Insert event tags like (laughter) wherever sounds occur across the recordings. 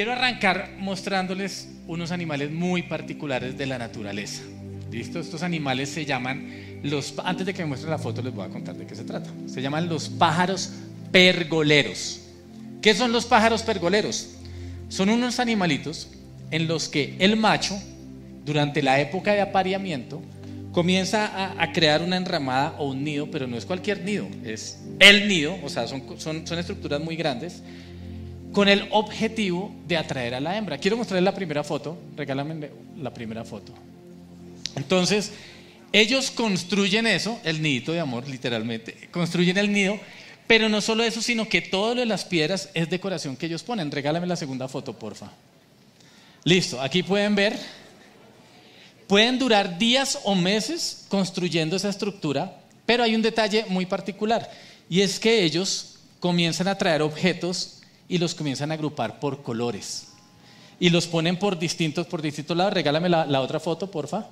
Quiero arrancar mostrándoles unos animales muy particulares de la naturaleza. ¿Listo? Estos animales se llaman los... Antes de que me muestre la foto les voy a contar de qué se trata. Se llaman los pájaros pergoleros. ¿Qué son los pájaros pergoleros? Son unos animalitos en los que el macho, durante la época de apareamiento, comienza a, crear una enramada o un nido, pero no es cualquier nido, es el nido, o sea, son, son, son estructuras muy grandes, con el objetivo de atraer a la hembra. Quiero mostrarles la primera foto, regálame la primera foto. Entonces, ellos construyen eso, el nidito de amor, literalmente, construyen el nido, pero no solo eso, sino que todo lo de las piedras es decoración que ellos ponen. Regálame la segunda foto, porfa. Listo, aquí pueden ver Pueden durar días o meses construyendo esa estructura, pero hay un detalle muy particular y es que ellos comienzan a traer objetos y los comienzan a agrupar por colores y los ponen por distintos, por distintos lados. Regálame la, otra foto, porfa.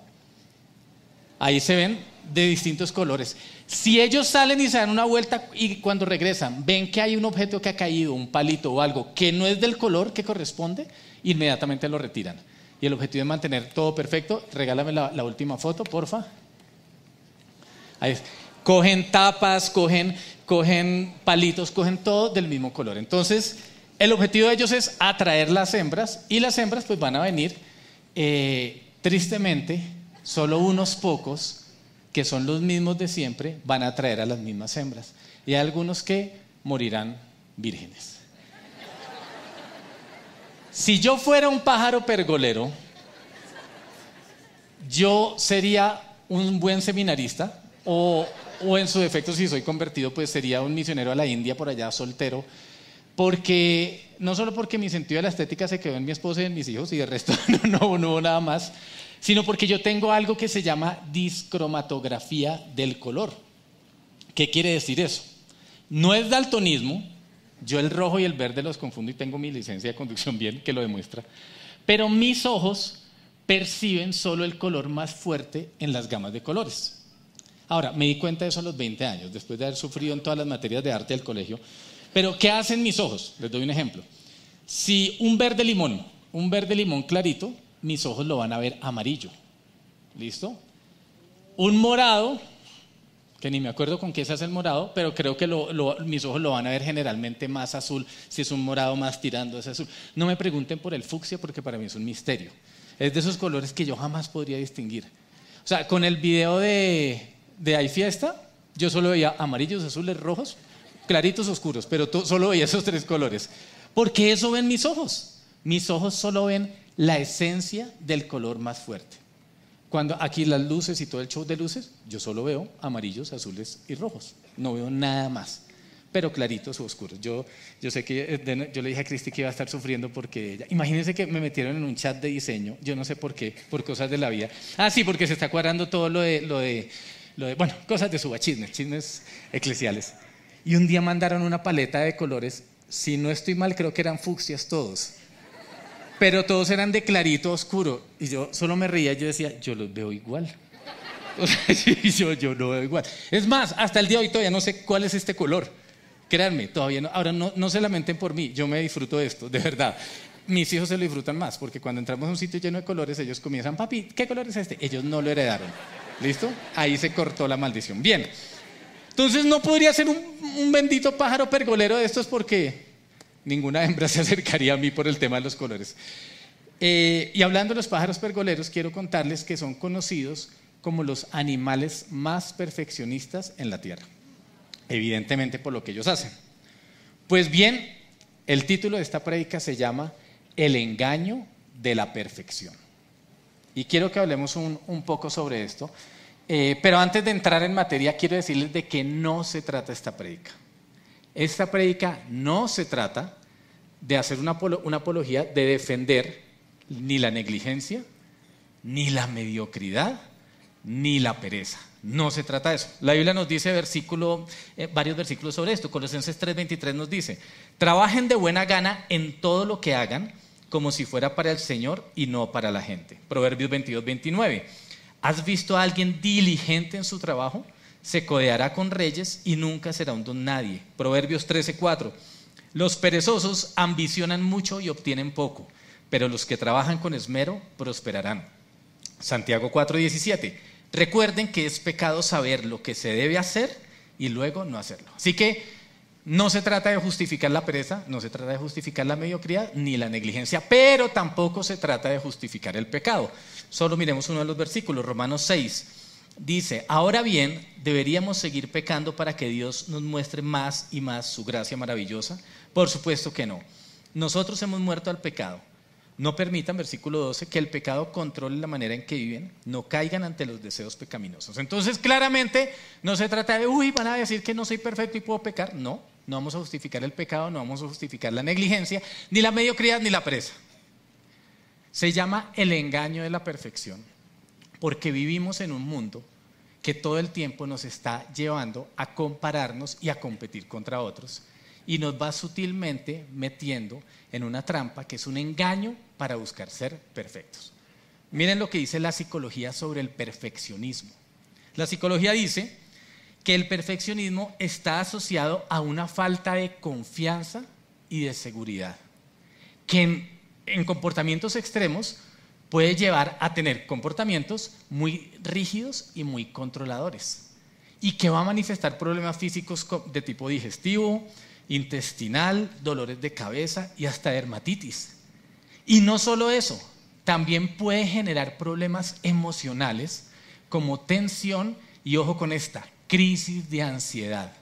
Ahí se ven de distintos colores. Si ellos salen y se dan una vuelta y cuando regresan ven que hay un objeto que ha caído, un palito o algo que no es del color que corresponde, inmediatamente lo retiran y el objetivo es mantener todo perfecto. Regálame la, última foto, porfa. Ahí Cogen tapas, cogen, cogen palitos, cogen todo del mismo color. Entonces, el objetivo de ellos es atraer las hembras y las hembras pues van a venir, eh, tristemente, solo unos pocos, que son los mismos de siempre, van a atraer a las mismas hembras. Y hay algunos que morirán vírgenes. Si yo fuera un pájaro pergolero, yo sería un buen seminarista o, en su defecto si soy convertido pues sería un misionero a la India por allá soltero porque no solo porque mi sentido de la estética se quedó en mi esposa y en mis hijos y de resto (laughs) no, no hubo nada más, sino porque yo tengo algo que se llama discromatografía del color. ¿Qué quiere decir eso? No es daltonismo, yo el rojo y el verde los confundo y tengo mi licencia de conducción bien que lo demuestra. Pero mis ojos perciben solo el color más fuerte en las gamas de colores. Ahora, me di cuenta de eso a los 20 años, después de haber sufrido en todas las materias de arte del colegio. Pero, ¿qué hacen mis ojos? Les doy un ejemplo. Si un verde limón, un verde limón clarito, mis ojos lo van a ver amarillo. ¿Listo? Un morado, que ni me acuerdo con qué se hace el morado, pero creo que mis ojos lo van a ver generalmente más azul, si es un morado más tirando ese azul. No me pregunten por el fucsia porque para mí es un misterio. Es de esos colores que yo jamás podría distinguir. O sea, con el video de, de Fiesta, yo solo veía amarillos, azules, rojos, claritos, oscuros, pero solo veía esos tres colores. Porque eso ven mis ojos. Mis ojos solo ven la esencia del color más fuerte. Cuando aquí las luces y todo el show de luces, yo solo veo amarillos, azules y rojos. No veo nada más, pero claritos o oscuros. Yo, yo sé que eh, yo le dije a Cristi que iba a estar sufriendo porque ella. Imagínense que me metieron en un chat de diseño, yo no sé por qué, por cosas de la vida. Ah, sí, porque se está cuadrando todo lo de, lo de, lo de bueno, cosas de suba, chismes, chismes eclesiales. Y un día mandaron una paleta de colores, si no estoy mal, creo que eran fucsias todos pero todos eran de clarito oscuro. Y yo solo me reía, yo decía, yo los veo igual. (laughs) O (laughs) yo, yo lo veo igual. Es más, hasta el día de hoy todavía no sé cuál es este color. Créanme, todavía no. Ahora no, no se lamenten por mí, yo me disfruto de esto, de verdad. Mis hijos se lo disfrutan más, porque cuando entramos a un sitio lleno de colores, ellos comienzan, papi, ¿qué color es este? Ellos no lo heredaron. ¿Listo? Ahí se cortó la maldición. Bien. Entonces no podría ser un, bendito pájaro pergolero de estos porque ninguna hembra se acercaría a mí por el tema de los colores. Eh, y hablando de los pájaros pergoleros, quiero contarles que son conocidos como los animales más perfeccionistas en la Tierra, evidentemente por lo que ellos hacen. Pues bien, el título de esta prédica se llama El engaño de la perfección. Y quiero que hablemos un, poco sobre esto, eh, pero antes de entrar en materia, quiero decirles de qué no se trata esta prédica. Esta prédica no se trata de hacer una, apología de defender ni la negligencia, ni la mediocridad, ni la pereza. No se trata de eso. La Biblia nos dice eh, varios versículos sobre esto. Colosenses 3:23 nos dice, trabajen de buena gana en todo lo que hagan, como si fuera para el Señor y no para la gente. Proverbios 22:29. ¿Has visto a alguien diligente en su trabajo? Se codeará con reyes y nunca será un don nadie. Proverbios 13:4. Los perezosos ambicionan mucho y obtienen poco, pero los que trabajan con esmero prosperarán. Santiago 4:17. Recuerden que es pecado saber lo que se debe hacer y luego no hacerlo. Así que no se trata de justificar la pereza, no se trata de justificar la mediocridad ni la negligencia, pero tampoco se trata de justificar el pecado. Solo miremos uno de los versículos, Romanos 6. Dice, ahora bien, deberíamos seguir pecando para que Dios nos muestre más y más su gracia maravillosa. Por supuesto que no. Nosotros hemos muerto al pecado. No permitan, versículo 12, que el pecado controle la manera en que viven, no caigan ante los deseos pecaminosos. Entonces, claramente, no se trata de, uy, van a decir que no soy perfecto y puedo pecar. No, no vamos a justificar el pecado, no vamos a justificar la negligencia, ni la mediocridad, ni la presa. Se llama el engaño de la perfección, porque vivimos en un mundo que todo el tiempo nos está llevando a compararnos y a competir contra otros y nos va sutilmente metiendo en una trampa que es un engaño para buscar ser perfectos. Miren lo que dice la psicología sobre el perfeccionismo. La psicología dice que el perfeccionismo está asociado a una falta de confianza y de seguridad, que en en comportamientos extremos puede llevar a tener comportamientos muy rígidos y muy controladores y que va a manifestar problemas físicos de tipo digestivo, intestinal, dolores de cabeza y hasta dermatitis. Y no solo eso, también puede generar problemas emocionales como tensión y ojo con esta, crisis de ansiedad.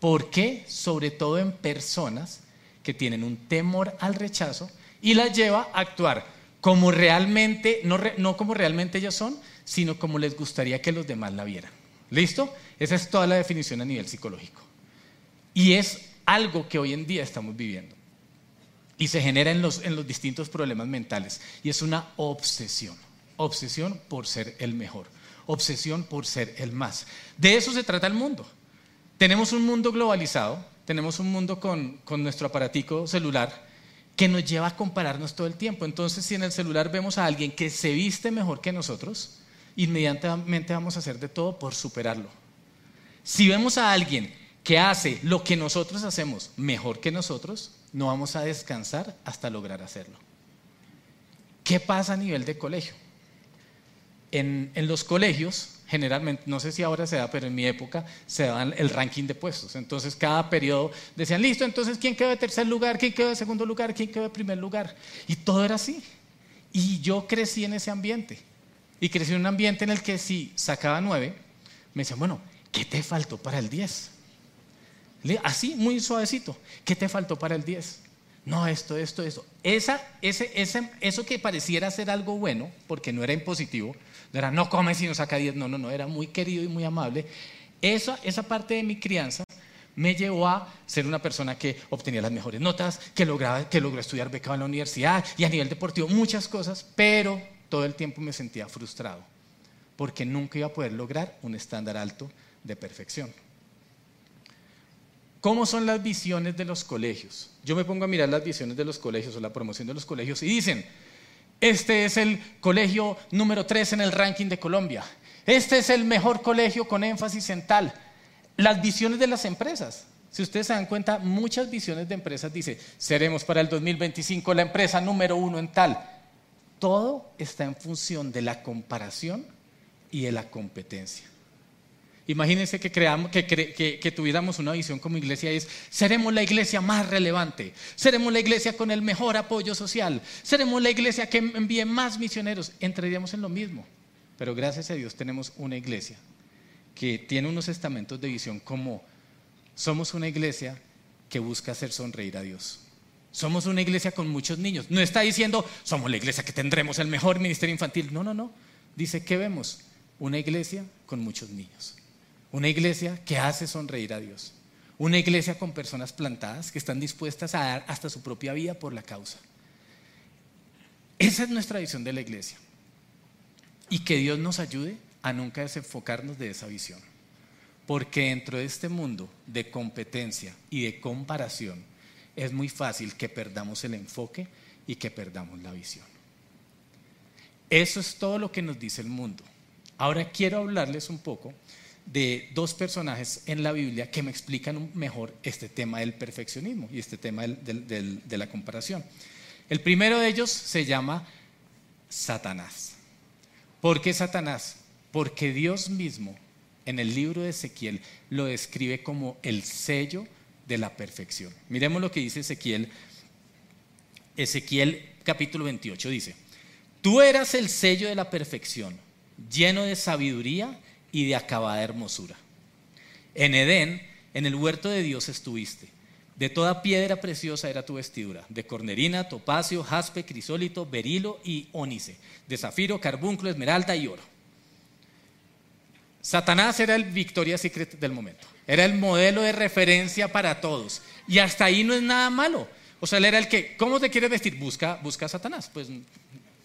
¿Por qué? Sobre todo en personas que tienen un temor al rechazo y las lleva a actuar como realmente, no, como realmente ellos son, sino como les gustaría que los demás la vieran. ¿Listo? Esa es toda la definición a nivel psicológico. Y es algo que hoy en día estamos viviendo. Y se genera en los, en los distintos problemas mentales. Y es una obsesión. Obsesión por ser el mejor. Obsesión por ser el más. De eso se trata el mundo. Tenemos un mundo globalizado. Tenemos un mundo con, con nuestro aparatico celular que nos lleva a compararnos todo el tiempo. Entonces, si en el celular vemos a alguien que se viste mejor que nosotros, inmediatamente vamos a hacer de todo por superarlo. Si vemos a alguien que hace lo que nosotros hacemos mejor que nosotros, no vamos a descansar hasta lograr hacerlo. ¿Qué pasa a nivel de colegio? En, en los colegios generalmente, no sé si ahora se da, pero en mi época se daban el ranking de puestos. Entonces cada periodo decían, listo, entonces ¿quién quedó de tercer lugar? ¿Quién quedó de segundo lugar? ¿Quién quedó de primer lugar? Y todo era así. Y yo crecí en ese ambiente. Y crecí en un ambiente en el que si sacaba nueve, me decían, bueno, ¿qué te faltó para el diez? Así, muy suavecito. ¿Qué te faltó para el diez? No, esto, esto, esto. Esa, ese, ese, eso que pareciera ser algo bueno, porque no era impositivo, no era no come si no saca 10, no, no, no, era muy querido y muy amable. Esa, esa parte de mi crianza me llevó a ser una persona que obtenía las mejores notas, que, lograba, que logró estudiar becado en la universidad y a nivel deportivo, muchas cosas, pero todo el tiempo me sentía frustrado, porque nunca iba a poder lograr un estándar alto de perfección. ¿Cómo son las visiones de los colegios? Yo me pongo a mirar las visiones de los colegios o la promoción de los colegios y dicen, este es el colegio número 3 en el ranking de Colombia. Este es el mejor colegio con énfasis en tal. Las visiones de las empresas. Si ustedes se dan cuenta, muchas visiones de empresas dicen, seremos para el 2025 la empresa número uno en tal. Todo está en función de la comparación y de la competencia. Imagínense que, creamos, que, tuviéramos una visión como iglesia y es, seremos la iglesia más relevante, seremos la iglesia con el mejor apoyo social, seremos la iglesia que envíe más misioneros, entraríamos en lo mismo. Pero gracias a Dios tenemos una iglesia que tiene unos estamentos de visión como somos una iglesia que busca hacer sonreír a Dios. Somos una iglesia con muchos niños. No está diciendo, somos la iglesia que tendremos el mejor ministerio infantil. No, no, no. Dice, ¿qué vemos? Una iglesia con muchos niños. Una iglesia que hace sonreír a Dios. Una iglesia con personas plantadas que están dispuestas a dar hasta su propia vida por la causa. Esa es nuestra visión de la iglesia. Y que Dios nos ayude a nunca desenfocarnos de esa visión. Porque dentro de este mundo de competencia y de comparación es muy fácil que perdamos el enfoque y que perdamos la visión. Eso es todo lo que nos dice el mundo. Ahora quiero hablarles un poco de dos personajes en la Biblia que me explican mejor este tema del perfeccionismo y este tema de la comparación. El primero de ellos se llama Satanás. ¿Por qué Satanás? Porque Dios mismo en el libro de Ezequiel lo describe como el sello de la perfección. Miremos lo que dice Ezequiel. Ezequiel capítulo 28 dice, tú eras el sello de la perfección, lleno de sabiduría y de acabada hermosura. En Edén, en el huerto de Dios estuviste. De toda piedra preciosa era tu vestidura, de cornerina, topacio, jaspe, crisólito, berilo y ónice, de zafiro, carbunclo, esmeralda y oro. Satanás era el Victoria Secret del momento, era el modelo de referencia para todos. Y hasta ahí no es nada malo. O sea, él era el que, ¿cómo te quieres vestir? Busca, busca a Satanás. Pues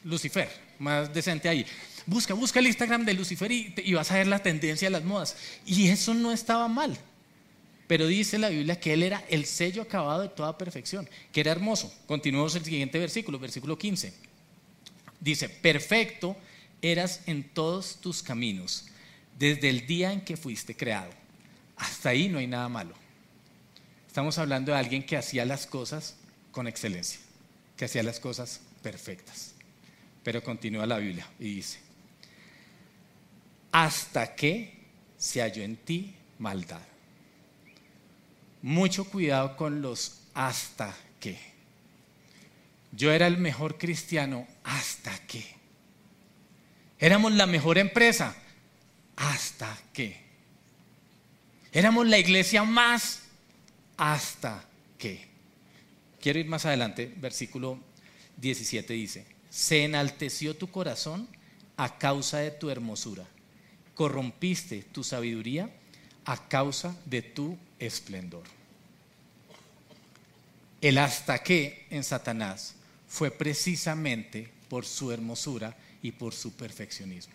Lucifer, más decente ahí. Busca, busca el Instagram de Lucifer y, vas a ver la tendencia de las modas. Y eso no estaba mal. Pero dice la Biblia que él era el sello acabado de toda perfección, que era hermoso. Continuamos el siguiente versículo, versículo 15. Dice, perfecto eras en todos tus caminos, desde el día en que fuiste creado. Hasta ahí no hay nada malo. Estamos hablando de alguien que hacía las cosas con excelencia, que hacía las cosas perfectas. Pero continúa la Biblia y dice, hasta que se halló en ti maldad. Mucho cuidado con los hasta que. Yo era el mejor cristiano hasta que. Éramos la mejor empresa hasta que. Éramos la iglesia más hasta que. Quiero ir más adelante, versículo 17 dice, se enalteció tu corazón a causa de tu hermosura, corrompiste tu sabiduría a causa de tu esplendor. El hasta que en Satanás fue precisamente por su hermosura y por su perfeccionismo.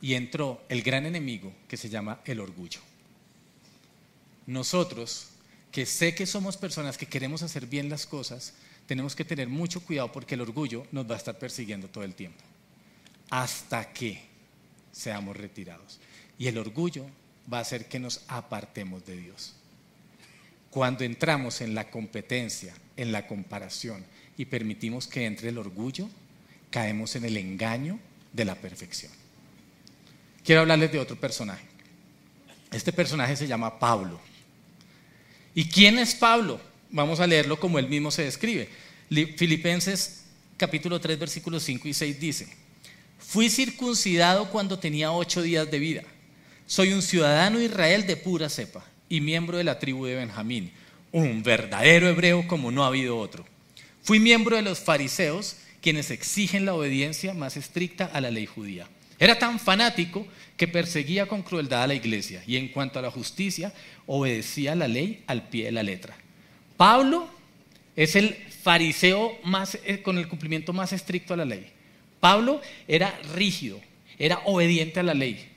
Y entró el gran enemigo que se llama el orgullo. Nosotros, que sé que somos personas que queremos hacer bien las cosas, tenemos que tener mucho cuidado porque el orgullo nos va a estar persiguiendo todo el tiempo. Hasta que seamos retirados. Y el orgullo va a hacer que nos apartemos de Dios. Cuando entramos en la competencia, en la comparación y permitimos que entre el orgullo, caemos en el engaño de la perfección. Quiero hablarles de otro personaje. Este personaje se llama Pablo. ¿Y quién es Pablo? Vamos a leerlo como él mismo se describe. Filipenses capítulo 3 versículos 5 y 6 dice, fui circuncidado cuando tenía ocho días de vida soy un ciudadano Israel de pura cepa y miembro de la tribu de Benjamín, un verdadero hebreo como no ha habido otro. Fui miembro de los fariseos, quienes exigen la obediencia más estricta a la ley judía. Era tan fanático que perseguía con crueldad a la iglesia y en cuanto a la justicia, obedecía la ley al pie de la letra. Pablo es el fariseo más, eh, con el cumplimiento más estricto a la ley. Pablo era rígido, era obediente a la ley.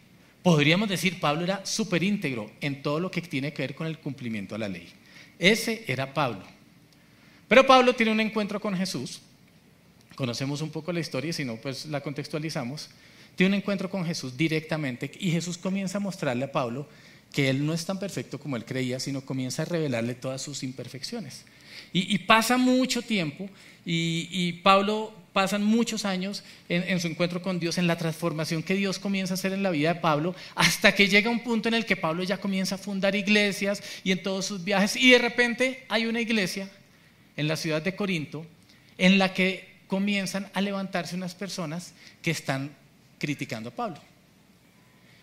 Podríamos decir, Pablo era súper íntegro en todo lo que tiene que ver con el cumplimiento a la ley. Ese era Pablo. Pero Pablo tiene un encuentro con Jesús. Conocemos un poco la historia, si no, pues la contextualizamos. Tiene un encuentro con Jesús directamente y Jesús comienza a mostrarle a Pablo que él no es tan perfecto como él creía, sino comienza a revelarle todas sus imperfecciones. Y, pasa mucho tiempo y Pablo pasan muchos años en, su encuentro con Dios, en la transformación que Dios comienza a hacer en la vida de Pablo, hasta que llega un punto en el que Pablo ya comienza a fundar iglesias y en todos sus viajes, y de repente hay una iglesia en la ciudad de Corinto en la que comienzan a levantarse unas personas que están criticando a Pablo.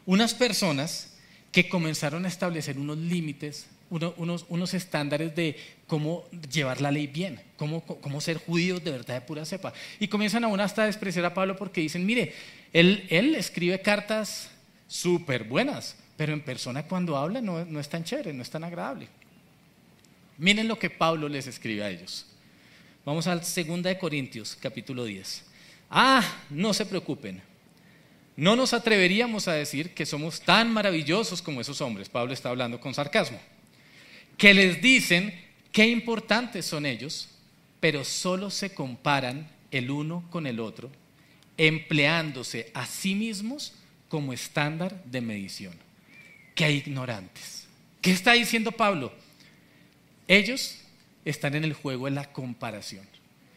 Unas personas que comenzaron a establecer unos límites unos, estándares de cómo llevar la ley bien, cómo, cómo, ser judíos de verdad de pura cepa. Y comienzan aún hasta a despreciar a Pablo porque dicen, mire, él, él escribe cartas súper buenas, pero en persona cuando habla no, no es tan chévere, no es tan agradable. Miren lo que Pablo les escribe a ellos. Vamos al 2 de Corintios, capítulo 10. Ah, no se preocupen. No nos atreveríamos a decir que somos tan maravillosos como esos hombres. Pablo está hablando con sarcasmo que les dicen qué importantes son ellos, pero solo se comparan el uno con el otro, empleándose a sí mismos como estándar de medición. que ignorantes. ¿Qué está diciendo Pablo? Ellos están en el juego de la comparación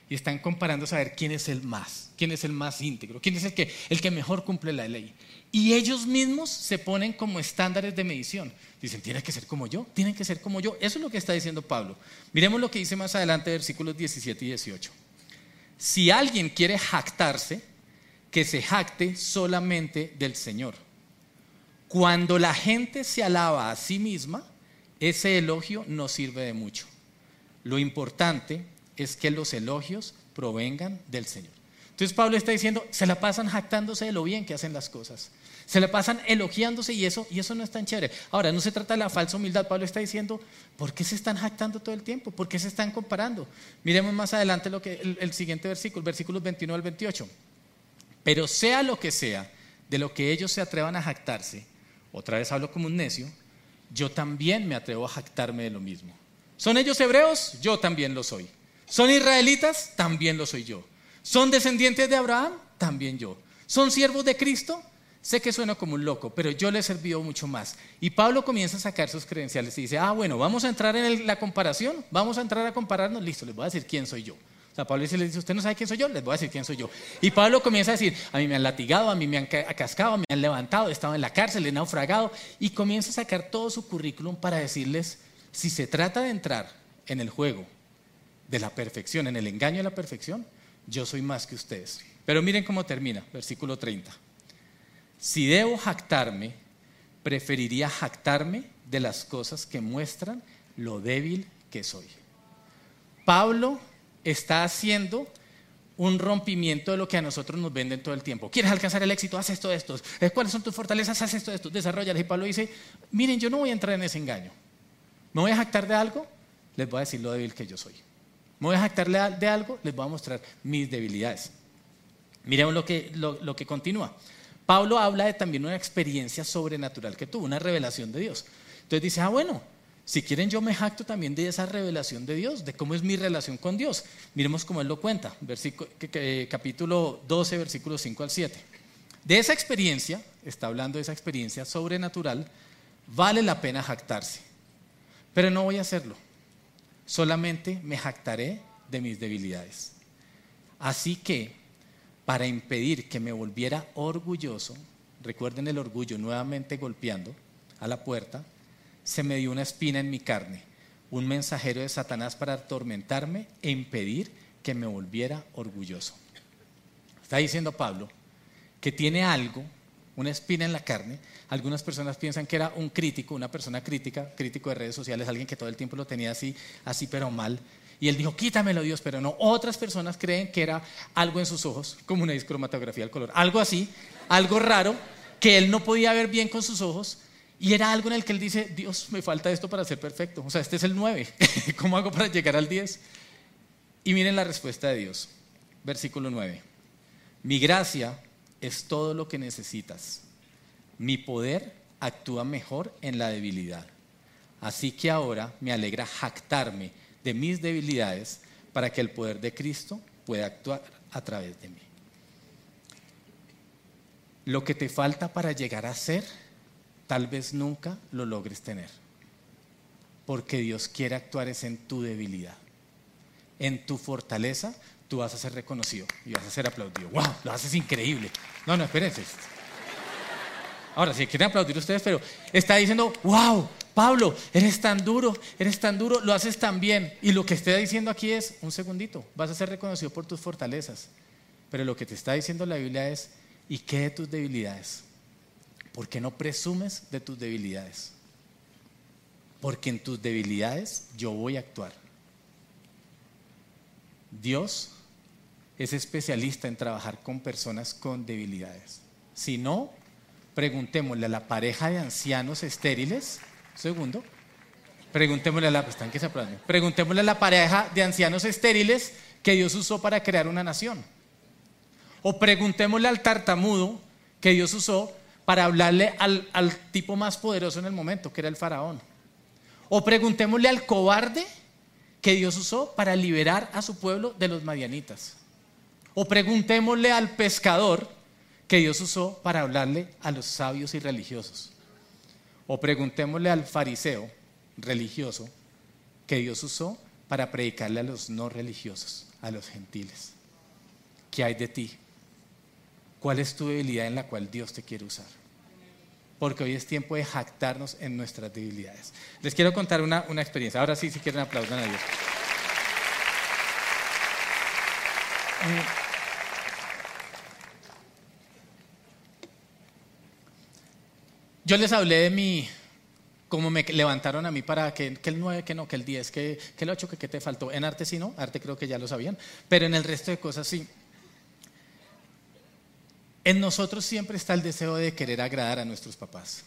y están comparando a saber quién es el más, quién es el más íntegro, quién es el que, el que mejor cumple la ley. Y ellos mismos se ponen como estándares de medición. Dicen, tiene que ser como yo, tienen que ser como yo. Eso es lo que está diciendo Pablo. Miremos lo que dice más adelante, versículos 17 y 18. Si alguien quiere jactarse, que se jacte solamente del Señor. Cuando la gente se alaba a sí misma, ese elogio no sirve de mucho. Lo importante es que los elogios provengan del Señor. Entonces Pablo está diciendo, se la pasan jactándose de lo bien que hacen las cosas. Se la pasan elogiándose y eso, y eso no es tan chévere. Ahora, no se trata de la falsa humildad. Pablo está diciendo, ¿por qué se están jactando todo el tiempo? ¿Por qué se están comparando? Miremos más adelante lo que, el, el siguiente versículo, versículos 21 al 28. Pero sea lo que sea, de lo que ellos se atrevan a jactarse, otra vez hablo como un necio, yo también me atrevo a jactarme de lo mismo. ¿Son ellos hebreos? Yo también lo soy. ¿Son israelitas? También lo soy yo. ¿Son descendientes de Abraham? También yo. ¿Son siervos de Cristo? Sé que suena como un loco, pero yo le he servido mucho más. Y Pablo comienza a sacar sus credenciales y dice, ah, bueno, vamos a entrar en la comparación, vamos a entrar a compararnos, listo, les voy a decir quién soy yo. O sea, Pablo le dice, ¿usted no sabe quién soy yo? Les voy a decir quién soy yo. Y Pablo comienza a decir, a mí me han latigado, a mí me han cascado, me han levantado, he estado en la cárcel, he naufragado. Y comienza a sacar todo su currículum para decirles, si se trata de entrar en el juego de la perfección, en el engaño de la perfección, yo soy más que ustedes. Pero miren cómo termina, versículo 30. Si debo jactarme, preferiría jactarme de las cosas que muestran lo débil que soy. Pablo está haciendo un rompimiento de lo que a nosotros nos venden todo el tiempo. ¿Quieres alcanzar el éxito? Haz esto, esto. ¿Cuáles son tus fortalezas? Haz esto, esto. Desarrolla. Y Pablo dice, miren, yo no voy a entrar en ese engaño. ¿Me voy a jactar de algo? Les voy a decir lo débil que yo soy. ¿Me voy a jactar de algo? Les voy a mostrar mis debilidades. Miremos lo que, lo, que continúa. Pablo habla de también una experiencia sobrenatural que tuvo, una revelación de Dios. Entonces dice, ah, bueno, si quieren, yo me jacto también de esa revelación de Dios, de cómo es mi relación con Dios. Miremos cómo Él lo cuenta, capítulo 12, versículos 5 al 7. De esa experiencia, está hablando de esa experiencia sobrenatural, vale la pena jactarse. Pero no voy a hacerlo. Solamente me jactaré de mis debilidades. Así que, para impedir que me volviera orgulloso, recuerden el orgullo nuevamente golpeando a la puerta, se me dio una espina en mi carne, un mensajero de Satanás para atormentarme e impedir que me volviera orgulloso. Está diciendo Pablo que tiene algo, una espina en la carne. Algunas personas piensan que era un crítico, una persona crítica, crítico de redes sociales, alguien que todo el tiempo lo tenía así, así pero mal. Y él dijo, quítamelo Dios, pero no. Otras personas creen que era algo en sus ojos, como una discromatografía del color, algo así, algo raro, que él no podía ver bien con sus ojos y era algo en el que él dice, Dios, me falta esto para ser perfecto. O sea, este es el 9. (laughs) ¿Cómo hago para llegar al 10? Y miren la respuesta de Dios. Versículo 9. Mi gracia es todo lo que necesitas. Mi poder actúa mejor en la debilidad. Así que ahora me alegra jactarme de mis debilidades para que el poder de Cristo pueda actuar a través de mí. Lo que te falta para llegar a ser tal vez nunca lo logres tener. Porque Dios quiere actuar es en tu debilidad. En tu fortaleza tú vas a ser reconocido y vas a ser aplaudido. ¡Wow! Lo haces increíble. No, no, espérense. Ahora, si quieren aplaudir ustedes, pero está diciendo, wow, Pablo, eres tan duro, eres tan duro, lo haces tan bien. Y lo que está diciendo aquí es, un segundito, vas a ser reconocido por tus fortalezas. Pero lo que te está diciendo la Biblia es, ¿y qué de tus debilidades? Porque no presumes de tus debilidades. Porque en tus debilidades yo voy a actuar. Dios es especialista en trabajar con personas con debilidades. Si no, preguntémosle a la pareja de ancianos estériles, segundo, preguntémosle a la, preguntémosle a la pareja de ancianos estériles que Dios usó para crear una nación. O preguntémosle al tartamudo que Dios usó para hablarle al, tipo más poderoso en el momento, que era el faraón. O preguntémosle al cobarde que Dios usó para liberar a su pueblo de los madianitas. O preguntémosle al pescador que Dios usó para hablarle a los sabios y religiosos. O preguntémosle al fariseo religioso que Dios usó para predicarle a los no religiosos, a los gentiles. ¿Qué hay de ti? ¿Cuál es tu debilidad en la cual Dios te quiere usar? Porque hoy es tiempo de jactarnos en nuestras debilidades. Les quiero contar una, experiencia. Ahora sí, si quieren aplaudan a Dios. Yo les hablé de mi, como me levantaron a mí para que, el 9, que no, que el 10, que, el 8, que, que te faltó. En arte sí no, arte creo que ya lo sabían, pero en el resto de cosas sí. En nosotros siempre está el deseo de querer agradar a nuestros papás.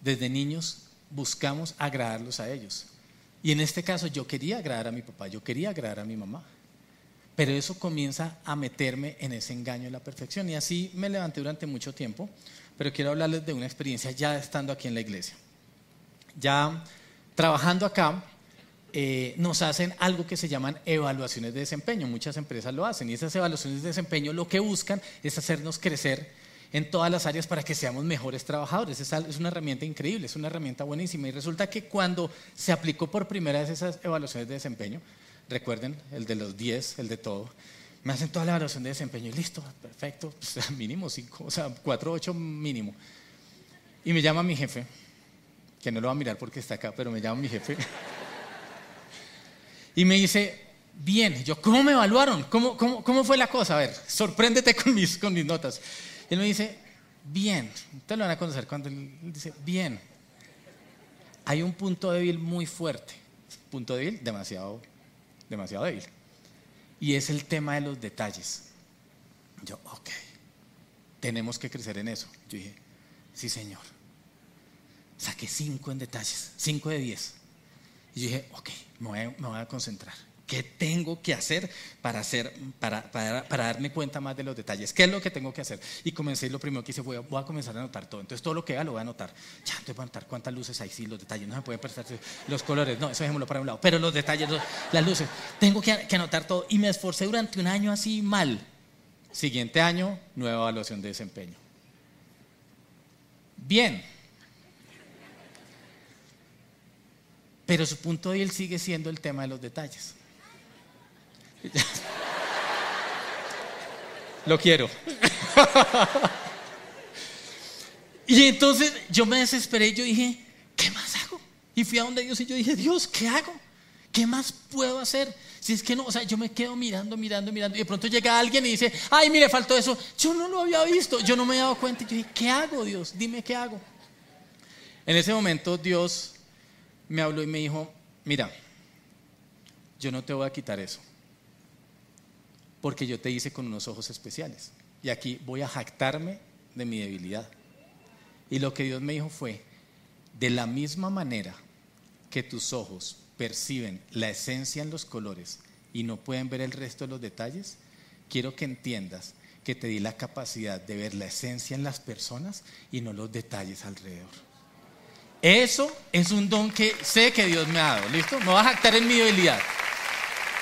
Desde niños buscamos agradarlos a ellos. Y en este caso yo quería agradar a mi papá, yo quería agradar a mi mamá. Pero eso comienza a meterme en ese engaño de la perfección. Y así me levanté durante mucho tiempo pero quiero hablarles de una experiencia ya estando aquí en la iglesia. Ya trabajando acá, eh, nos hacen algo que se llaman evaluaciones de desempeño. Muchas empresas lo hacen y esas evaluaciones de desempeño lo que buscan es hacernos crecer en todas las áreas para que seamos mejores trabajadores. Es, una herramienta increíble, es una herramienta buenísima. Y resulta que cuando se aplicó por primera vez esas evaluaciones de desempeño, recuerden, el de los 10, el de todo, me hacen toda la evaluación de desempeño y listo, perfecto, (laughs) pues, mínimo cinco, o sea, cuatro, ocho mínimo. Y me llama mi jefe, que no lo va a mirar porque está acá, pero me llama mi jefe. (laughs) y me dice, bien, yo, ¿cómo me evaluaron? ¿Cómo, cómo, cómo fue la cosa? A ver, sorpréndete con mis, con mis notas. Él me dice, bien, ustedes lo van a conocer cuando él dice, bien, hay un punto débil muy fuerte. Punto débil, demasiado, demasiado débil y es el tema de los detalles. Yo, ok, tenemos que crecer en eso. Yo dije, sí, señor. Saqué cinco en detalles, cinco de diez. Y yo dije, ok, me voy a concentrar. ¿Qué tengo que hacer para, hacer para, para, darme cuenta más de los detalles? ¿Qué es lo que tengo que hacer? Y comencé, lo primero que hice fue, voy a comenzar a anotar todo. Entonces, todo lo que haga lo voy a anotar. Ya, entonces voy a anotar cuántas luces hay, sí, los detalles. No se puede prestar los colores, no, eso dejémoslo para un lado. Pero los detalles, las luces, tengo que, que anotar todo. Y me esforcé durante un año así mal. Siguiente año, nueva evaluación de desempeño. Bien. Pero su punto él sigue siendo el tema de los detalles. (laughs) Lo quiero. (laughs) y entonces yo me desesperé y yo dije, ¿qué más hago? Y fui a donde Dios y yo dije, Dios, ¿qué hago? ¿Qué más puedo hacer? Si es que no, o sea, yo me quedo mirando, mirando, mirando, y de pronto llega alguien y dice, ay, mire, faltó eso. Yo no lo había visto, yo no me he dado cuenta. Y yo dije, ¿qué hago, Dios? Dime qué hago. En ese momento Dios me habló y me dijo, mira, yo no te voy a quitar eso porque yo te hice con unos ojos especiales. Y aquí voy a jactarme de mi debilidad. Y lo que Dios me dijo fue, de la misma manera que tus ojos perciben la esencia en los colores y no pueden ver el resto de los detalles, quiero que entiendas que te di la capacidad de ver la esencia en las personas y no los detalles alrededor. Eso es un don que sé que Dios me ha dado, ¿listo? Me voy a jactar en mi debilidad.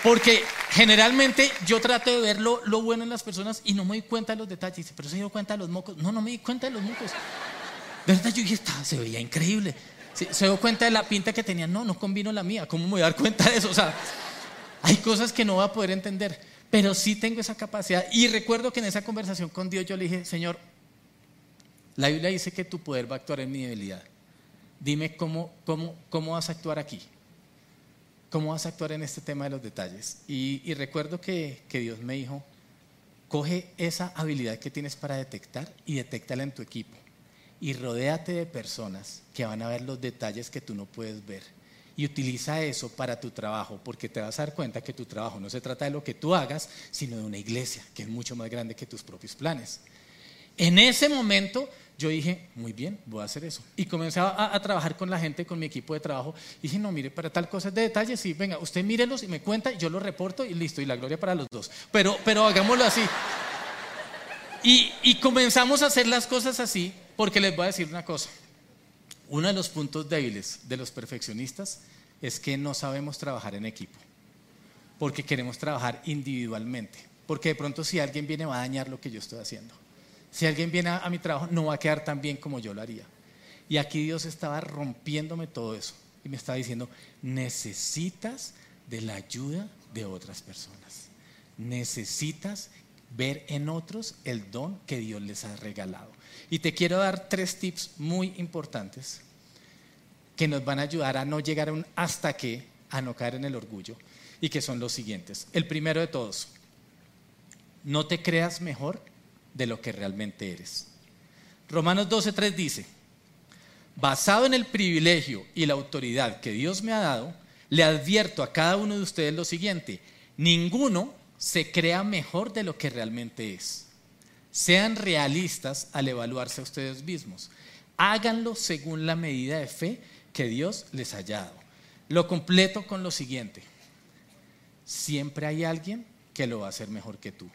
Porque generalmente yo trato de ver lo, bueno en las personas y no me doy cuenta de los detalles. Pero se dio cuenta de los mocos. No, no me di cuenta de los mocos. De verdad yo dije, se veía increíble. Se, dio cuenta de la pinta que tenía. No, no combino la mía. ¿Cómo me voy a dar cuenta de eso? O sea, hay cosas que no voy a poder entender. Pero sí tengo esa capacidad. Y recuerdo que en esa conversación con Dios yo le dije, Señor, la Biblia dice que tu poder va a actuar en mi debilidad. Dime cómo, cómo, cómo vas a actuar aquí. ¿Cómo vas a actuar en este tema de los detalles? Y, recuerdo que, Dios me dijo, coge esa habilidad que tienes para detectar y detéctala en tu equipo. Y rodéate de personas que van a ver los detalles que tú no puedes ver. Y utiliza eso para tu trabajo, porque te vas a dar cuenta que tu trabajo no se trata de lo que tú hagas, sino de una iglesia, que es mucho más grande que tus propios planes. En ese momento yo dije, muy bien, voy a hacer eso. Y comencé a, trabajar con la gente, con mi equipo de trabajo. Dije, no, mire, para tal cosa de detalles, sí, venga, usted mírelos y me cuenta, yo los reporto y listo, y la gloria para los dos. Pero, pero hagámoslo así. Y, y comenzamos a hacer las cosas así, porque les voy a decir una cosa. Uno de los puntos débiles de los perfeccionistas es que no sabemos trabajar en equipo, porque queremos trabajar individualmente, porque de pronto si alguien viene va a dañar lo que yo estoy haciendo. Si alguien viene a, mi trabajo, no va a quedar tan bien como yo lo haría. Y aquí Dios estaba rompiéndome todo eso. Y me estaba diciendo, necesitas de la ayuda de otras personas. Necesitas ver en otros el don que Dios les ha regalado. Y te quiero dar tres tips muy importantes que nos van a ayudar a no llegar hasta que, a no caer en el orgullo, y que son los siguientes. El primero de todos, no te creas mejor de lo que realmente eres. Romanos 12.3 dice, basado en el privilegio y la autoridad que Dios me ha dado, le advierto a cada uno de ustedes lo siguiente, ninguno se crea mejor de lo que realmente es. Sean realistas al evaluarse a ustedes mismos. Háganlo según la medida de fe que Dios les haya dado. Lo completo con lo siguiente. Siempre hay alguien que lo va a hacer mejor que tú.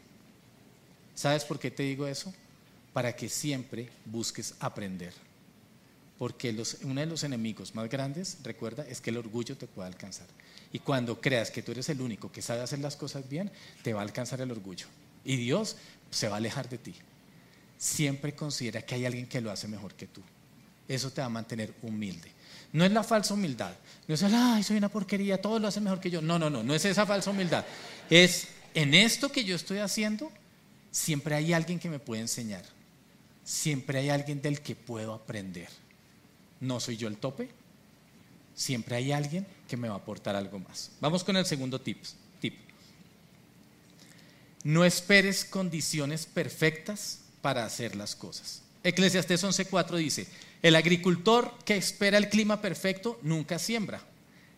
¿Sabes por qué te digo eso? Para que siempre busques aprender. Porque uno de los enemigos más grandes, recuerda, es que el orgullo te pueda alcanzar. Y cuando creas que tú eres el único que sabe hacer las cosas bien, te va a alcanzar el orgullo. Y Dios se va a alejar de ti. Siempre considera que hay alguien que lo hace mejor que tú. Eso te va a mantener humilde. No es la falsa humildad. No es el, ay, soy una porquería, todo lo hace mejor que yo. No, no, no, no es esa falsa humildad. Es en esto que yo estoy haciendo, siempre hay alguien que me puede enseñar. Siempre hay alguien del que puedo aprender. No soy yo el tope. Siempre hay alguien que me va a aportar algo más. Vamos con el segundo tip. tip. No esperes condiciones perfectas para hacer las cosas. Eclesiastés 11:4 dice, el agricultor que espera el clima perfecto nunca siembra.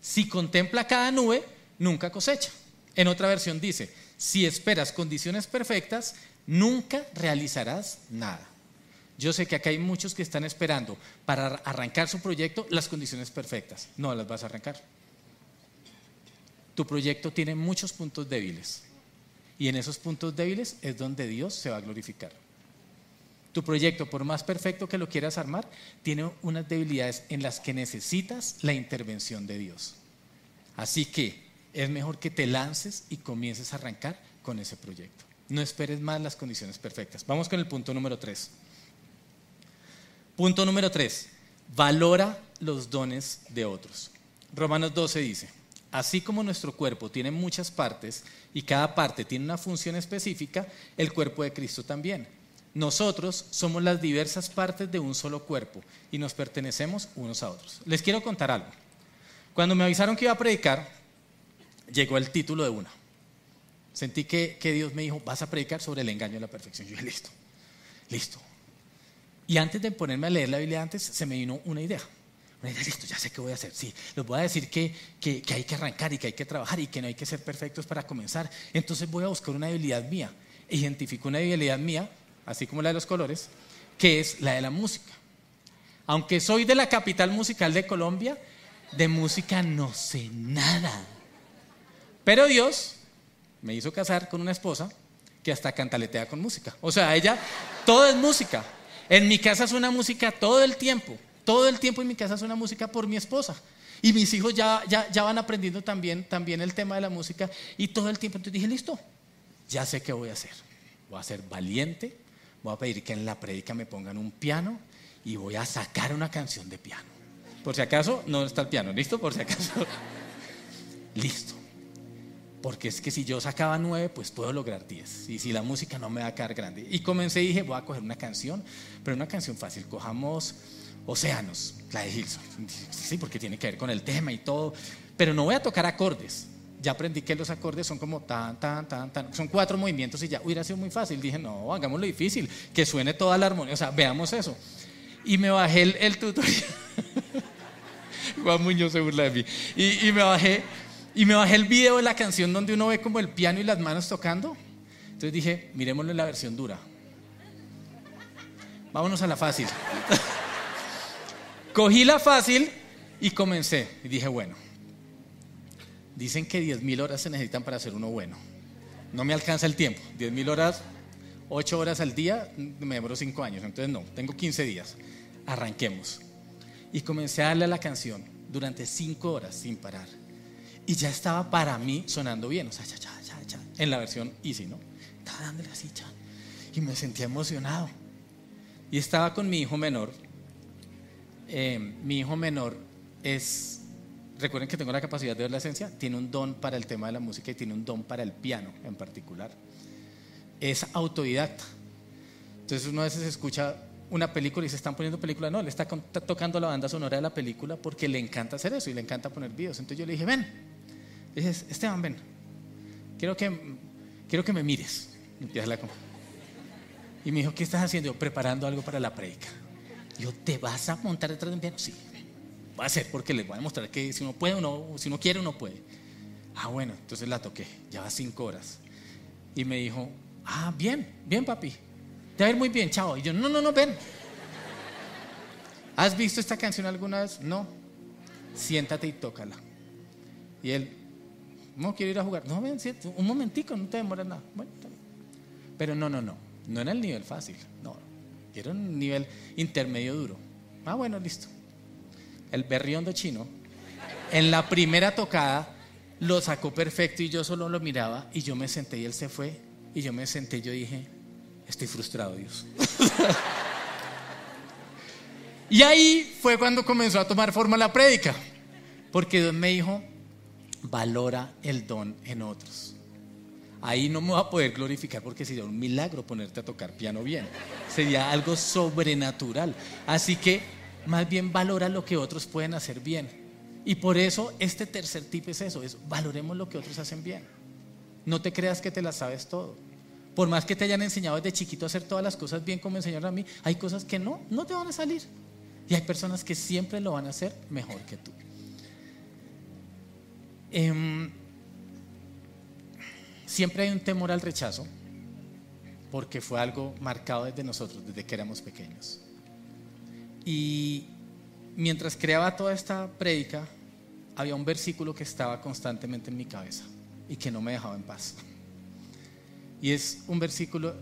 Si contempla cada nube, nunca cosecha. En otra versión dice, si esperas condiciones perfectas, nunca realizarás nada. Yo sé que acá hay muchos que están esperando para arrancar su proyecto las condiciones perfectas. No las vas a arrancar. Tu proyecto tiene muchos puntos débiles. Y en esos puntos débiles es donde Dios se va a glorificar. Tu proyecto, por más perfecto que lo quieras armar, tiene unas debilidades en las que necesitas la intervención de Dios. Así que es mejor que te lances y comiences a arrancar con ese proyecto. No esperes más las condiciones perfectas. Vamos con el punto número tres. Punto número tres. Valora los dones de otros. Romanos 12 dice, así como nuestro cuerpo tiene muchas partes y cada parte tiene una función específica, el cuerpo de Cristo también. Nosotros somos las diversas partes de un solo cuerpo y nos pertenecemos unos a otros. Les quiero contar algo. Cuando me avisaron que iba a predicar, llegó el título de una. Sentí que, Dios me dijo, vas a predicar sobre el engaño de la perfección. Yo dije, listo, listo. Y antes de ponerme a leer la Biblia antes, se me vino una idea. Una idea, listo, ya sé qué voy a hacer. Sí, les voy a decir que, que, que hay que arrancar y que hay que trabajar y que no hay que ser perfectos para comenzar. Entonces voy a buscar una debilidad mía. Identifico una debilidad mía así como la de los colores, que es la de la música. Aunque soy de la capital musical de Colombia, de música no sé nada. Pero Dios me hizo casar con una esposa que hasta cantaletea con música. O sea, ella, todo es música. En mi casa suena música todo el tiempo. Todo el tiempo en mi casa suena música por mi esposa. Y mis hijos ya, ya, ya van aprendiendo también, también el tema de la música. Y todo el tiempo. Entonces dije, listo, ya sé qué voy a hacer. Voy a ser valiente, voy a pedir que en la prédica me pongan un piano y voy a sacar una canción de piano. Por si acaso, no está el piano, ¿listo? Por si acaso. (laughs) Listo. Porque es que si yo sacaba nueve, pues puedo lograr diez. Y si la música no me va a quedar grande. Y comencé y dije, voy a coger una canción, pero una canción fácil. Cojamos Océanos, la de Hilson. Sí, porque tiene que ver con el tema y todo. Pero no voy a tocar acordes ya aprendí que los acordes son como tan, tan, tan, tan, son cuatro movimientos y ya hubiera sido muy fácil. Dije, no, hagámoslo difícil, que suene toda la armonía, o sea, veamos eso. Y me bajé el, tutorial. (laughs) Juan Muñoz se burla de mí. Y, me bajé, y me bajé el video de la canción donde uno ve como el piano y las manos tocando. Entonces dije, miremoslo en la versión dura. Vámonos a la fácil. (laughs) Cogí la fácil y comencé. Y dije, bueno, Dicen que 10.000 horas se necesitan para hacer uno bueno. No me alcanza el tiempo. 10.000 horas, 8 horas al día, me demoro 5 años. Entonces no, tengo 15 días. Arranquemos. Y comencé a darle a la canción durante 5 horas sin parar. Y ya estaba para mí sonando bien. O sea, ya, ya, ya, ya. En la versión easy, ¿no? Estaba dándole así, ya. Y me sentía emocionado. Y estaba con mi hijo menor. eh, mi hijo menor es, recuerden que tengo la capacidad de ver la esencia, tiene un don para el tema de la música y tiene un don para el piano en particular. Es autodidacta. Entonces uno a veces escucha una película y se están poniendo película, no, le está, tocando la banda sonora de la película porque le encanta hacer eso y le encanta poner videos. Entonces yo le dije, ven, dije, Esteban, ven, quiero que, quiero que me mires. Y me dijo, ¿qué estás haciendo? preparando algo para la predica. Yo, ¿te vas a montar detrás de un piano? Sí, va a ser porque les voy a mostrar que si uno puede o no, si uno quiere uno puede. Ah, bueno, entonces la toqué, ya va cinco horas. Y me dijo, ah, bien, bien papi, te va a ir muy bien, chao. Y yo, no, no, no, ven. ¿Has visto esta canción alguna vez? No. Siéntate y tócala. Y él, no quiero ir a jugar. No, ven, un momentico, no te demoras nada. Bueno, Pero no, no, no. No en el nivel fácil. No. Quiero un nivel intermedio duro. Ah, bueno, listo. El berriondo chino, en la primera tocada, lo sacó perfecto y yo solo lo miraba y yo me senté y él se fue. Y yo me senté y yo dije, estoy frustrado, Dios. (laughs) y ahí fue cuando comenzó a tomar forma la prédica, porque Dios me dijo, valora el don en otros. Ahí no me va a poder glorificar porque sería un milagro ponerte a tocar piano bien. Sería algo sobrenatural. Así que más bien valora lo que otros pueden hacer bien. Y por eso este tercer tip es eso, es valoremos lo que otros hacen bien. No te creas que te la sabes todo. Por más que te hayan enseñado desde chiquito a hacer todas las cosas bien como enseñaron a mí, hay cosas que no, no te van a salir. Y hay personas que siempre lo van a hacer mejor que tú. Em, siempre hay un temor al rechazo, porque fue algo marcado desde nosotros, desde que éramos pequeños. Y mientras creaba toda esta prédica, había un versículo que estaba constantemente en mi cabeza y que no me dejaba en paz. Y es un versículo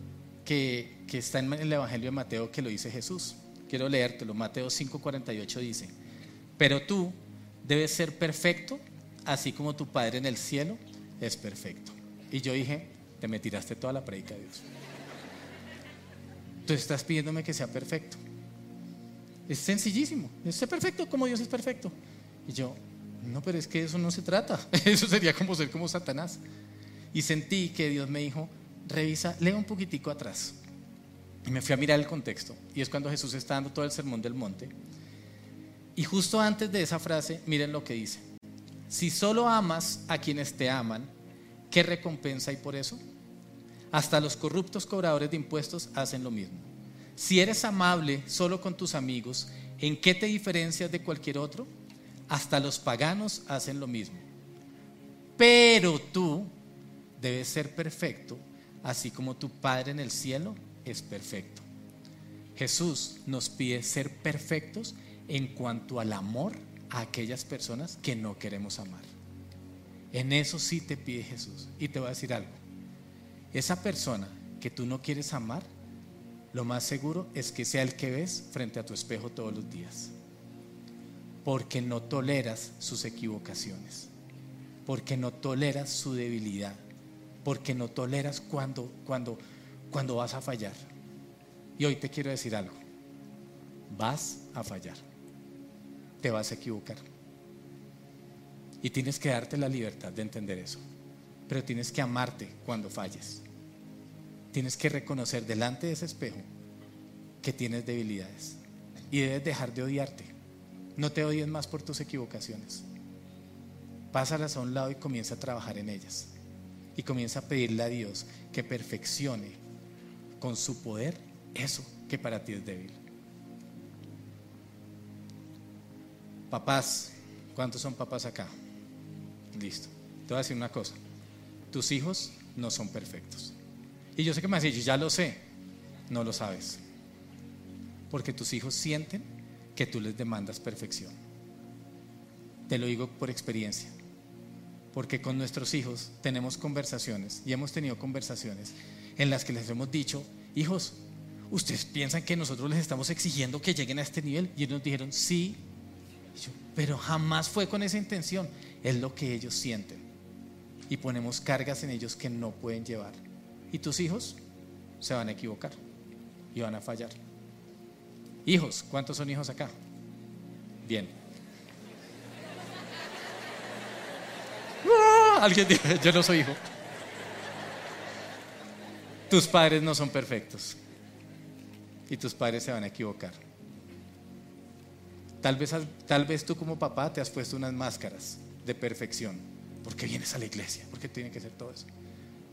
que, está en el Evangelio de Mateo que lo dice Jesús. Quiero leértelo. Mateo 5:48 dice, pero tú debes ser perfecto, así como tu Padre en el cielo es perfecto. Y yo dije, te me tiraste toda la predica de Dios. Tú estás pidiéndome que sea perfecto. Es sencillísimo. Es perfecto como Dios es perfecto. Y yo, no, pero es que eso no se trata. (laughs) Eso sería como ser como Satanás. Y sentí que Dios me dijo, revisa, lee un poquitico atrás. Y me fui a mirar el contexto. Y es cuando Jesús está dando todo el sermón del monte. Y justo antes de esa frase, miren lo que dice. Si solo amas a quienes te aman, ¿qué recompensa hay por eso? Hasta los corruptos cobradores de impuestos hacen lo mismo. Si eres amable solo con tus amigos, ¿en qué te diferencias de cualquier otro? Hasta los paganos hacen lo mismo. Pero tú debes ser perfecto así como tu Padre en el cielo es perfecto. Jesús nos pide ser perfectos en cuanto al amor a aquellas personas que no queremos amar. En eso sí te pide Jesús. Y te voy a decir algo. Esa persona que tú no quieres amar, lo más seguro es que sea el que ves frente a tu espejo todos los días. Porque no toleras sus equivocaciones. Porque no toleras su debilidad porque no toleras cuando, cuando, cuando vas a fallar. Y hoy te quiero decir algo, vas a fallar, te vas a equivocar. Y tienes que darte la libertad de entender eso, pero tienes que amarte cuando falles. Tienes que reconocer delante de ese espejo que tienes debilidades y debes dejar de odiarte. No te odies más por tus equivocaciones. Pásalas a un lado y comienza a trabajar en ellas y comienza a pedirle a Dios que perfeccione con su poder eso que para ti es débil. Papás, ¿cuántos son papás acá? Listo. Te voy a decir una cosa. Tus hijos no son perfectos. Y yo sé que me dicho, ya lo sé. No lo sabes. Porque tus hijos sienten que tú les demandas perfección. Te lo digo por experiencia porque con nuestros hijos tenemos conversaciones y hemos tenido conversaciones en las que les hemos dicho, hijos, ¿ustedes piensan que nosotros les estamos exigiendo que lleguen a este nivel? Y ellos nos dijeron, sí, pero jamás fue con esa intención, es lo que ellos sienten. Y ponemos cargas en ellos que no pueden llevar. Y tus hijos se van a equivocar y van a fallar. Hijos, ¿cuántos son hijos acá? Bien. ¡Ah! Alguien dijo, yo no soy hijo. Tus padres no son perfectos. Y tus padres se van a equivocar. Tal vez, tal vez tú como papá te has puesto unas máscaras de perfección. ¿Por qué vienes a la iglesia? ¿Por qué tiene que ser todo eso?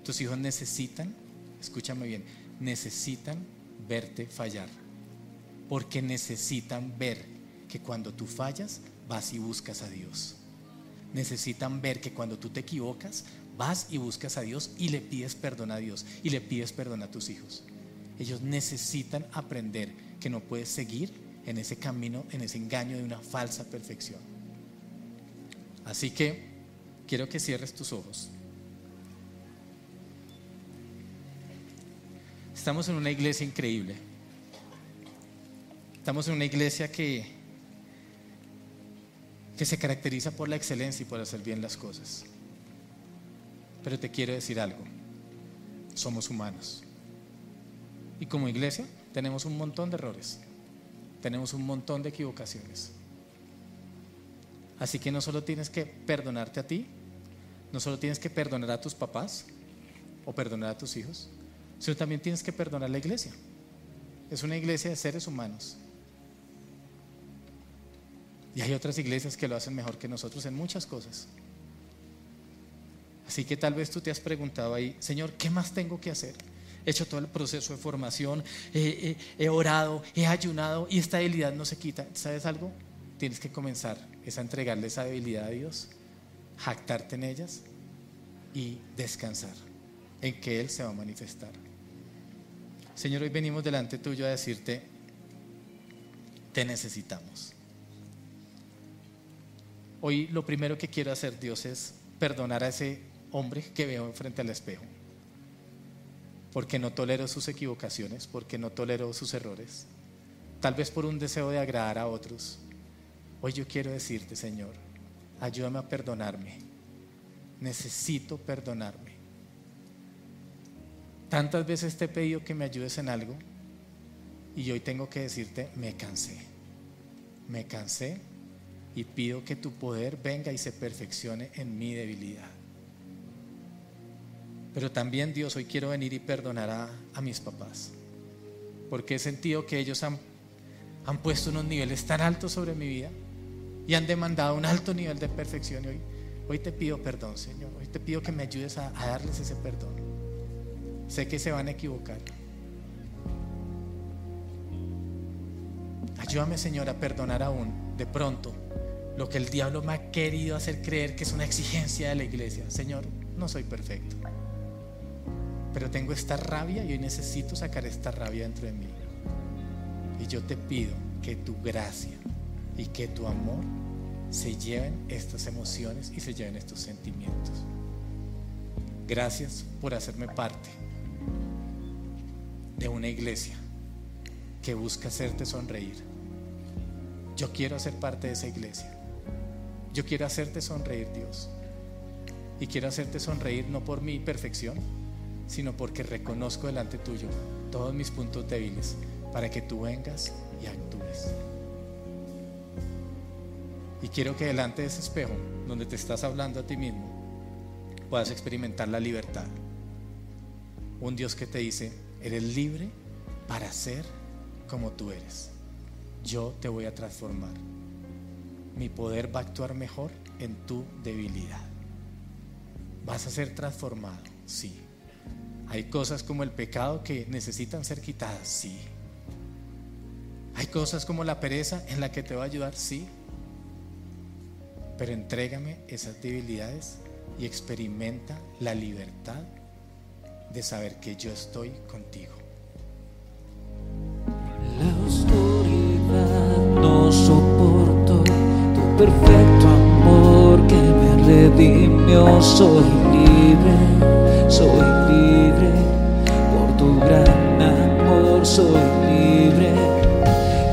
Tus hijos necesitan, escúchame bien, necesitan verte fallar. Porque necesitan ver que cuando tú fallas, vas y buscas a Dios. Necesitan ver que cuando tú te equivocas, vas y buscas a Dios y le pides perdón a Dios y le pides perdón a tus hijos. Ellos necesitan aprender que no puedes seguir en ese camino, en ese engaño de una falsa perfección. Así que quiero que cierres tus ojos. Estamos en una iglesia increíble. Estamos en una iglesia que, que se caracteriza por la excelencia y por hacer bien las cosas. Pero te quiero decir algo. Somos humanos. Y como iglesia tenemos un montón de errores tenemos un montón de equivocaciones. Así que no solo tienes que perdonarte a ti, no solo tienes que perdonar a tus papás o perdonar a tus hijos, sino también tienes que perdonar la iglesia. Es una iglesia de seres humanos. Y hay otras iglesias que lo hacen mejor que nosotros en muchas cosas. Así que tal vez tú te has preguntado ahí, Señor, ¿qué más tengo que hacer? He hecho todo el proceso de formación, he orado, he ayunado y esta debilidad no se quita. ¿Sabes algo? Tienes que comenzar es a entregarle esa debilidad a Dios, jactarte en ellas y descansar en que Él se va a manifestar. Señor, hoy venimos delante tuyo a decirte, te necesitamos. Hoy lo primero que quiero hacer, Dios, es perdonar a ese hombre que veo frente al espejo porque no tolero sus equivocaciones, porque no tolero sus errores, tal vez por un deseo de agradar a otros. Hoy yo quiero decirte, Señor, ayúdame a perdonarme. Necesito perdonarme. Tantas veces te he pedido que me ayudes en algo y hoy tengo que decirte, me cansé. Me cansé y pido que tu poder venga y se perfeccione en mi debilidad. Pero también Dios, hoy quiero venir y perdonar a, mis papás. Porque he sentido que ellos han, han puesto unos niveles tan altos sobre mi vida y han demandado un alto nivel de perfección. Y hoy, hoy te pido perdón, Señor. Hoy te pido que me ayudes a, a darles ese perdón. Sé que se van a equivocar. Ayúdame, Señor, a perdonar aún de pronto lo que el diablo me ha querido hacer creer que es una exigencia de la iglesia. Señor, no soy perfecto pero tengo esta rabia y hoy necesito sacar esta rabia dentro de mí. Y yo te pido que tu gracia y que tu amor se lleven estas emociones y se lleven estos sentimientos. Gracias por hacerme parte de una iglesia que busca hacerte sonreír. Yo quiero hacer parte de esa iglesia. Yo quiero hacerte sonreír, Dios. Y quiero hacerte sonreír no por mi perfección, sino porque reconozco delante tuyo todos mis puntos débiles para que tú vengas y actúes. Y quiero que delante de ese espejo, donde te estás hablando a ti mismo, puedas experimentar la libertad. Un Dios que te dice, eres libre para ser como tú eres. Yo te voy a transformar. Mi poder va a actuar mejor en tu debilidad. Vas a ser transformado, sí. Hay cosas como el pecado que necesitan ser quitadas, sí. Hay cosas como la pereza en la que te va a ayudar, sí. Pero entrégame esas debilidades y experimenta la libertad de saber que yo estoy contigo. La oscuridad no soporto tu perfecto amor que me redimió, soy libre, soy gran amor soy libre.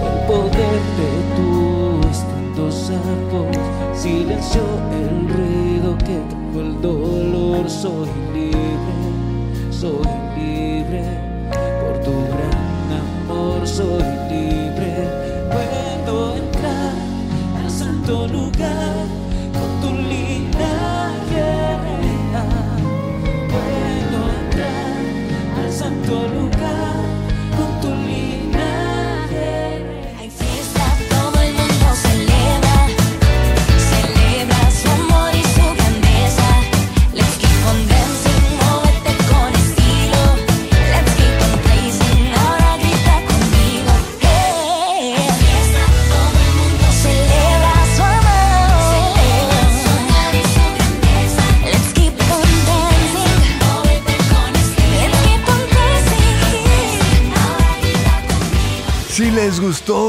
El poder de tu estendosa voz silenció el ruido que trajo el dolor. Soy libre, soy libre.